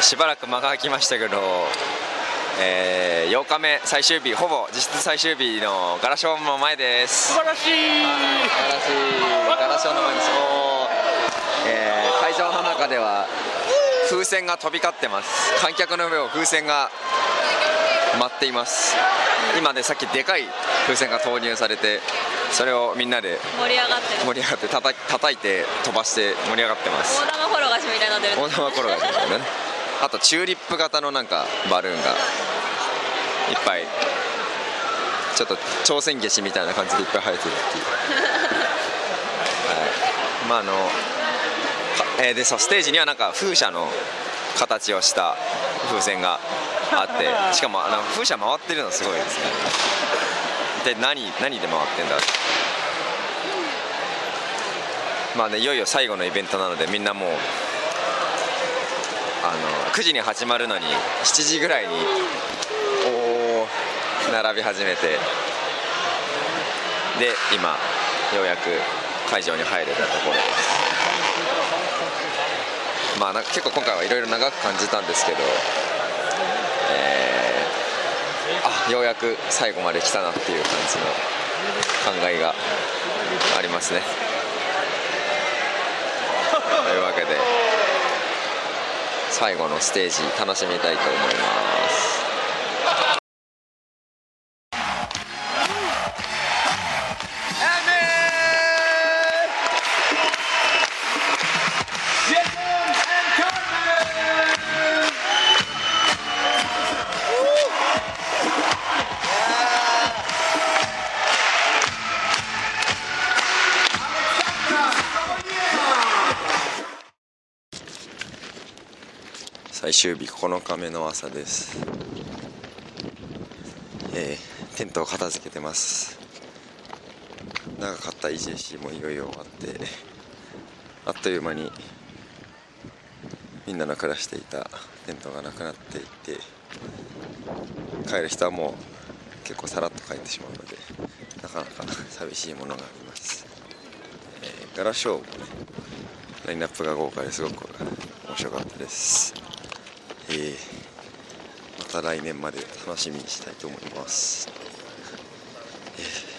しばらく間が空きましたけど、えー、8日目最終日ほぼ実質最終日のガラショーの前です。素晴らしい。素晴らしいガラショーの前です。えー会場の中では風船が飛び交ってます。観客の上を風船が舞っています。今ねさっきでかい風船が投入されてそれをみんなで盛り上がって。る盛り上がってたた叩いて飛ばして盛り上がってます。大玉転がしみたいになってる。大玉転がしみたいなねあとチューリップ型のなんかバルーンがいっぱい。ちょっと挑戦消しみたいな感じでいっぱい生えてるっていう。はい。まああのえーでそうステージにはなんか風車の形をした風船があってしかもあの風車回ってるのすごいですね。で何何で回ってんだまあねいよいよ最後のイベントなのでみんなもうあの9時に始まるのに7時ぐらいにお並び始めてで今ようやく会場に入れたところです。まあなんか結構今回はいろいろ長く感じたんですけど、えーあようやく最後まで来たなっていう感じの考えがありますねというわけで最後のステージ楽しみたいと思います。最終日9日目の朝です。えーテントを片付けてます。長かった EJC もいよいよ終わってあっという間にみんなの暮らしていたテントがなくなっていって帰る人はもう結構さらっと帰ってしまうのでなかなか寂しいものがあります、えーガラショーもねラインナップが豪華ですごく面白かったです。えーまた来年まで楽しみにしたいと思います、えー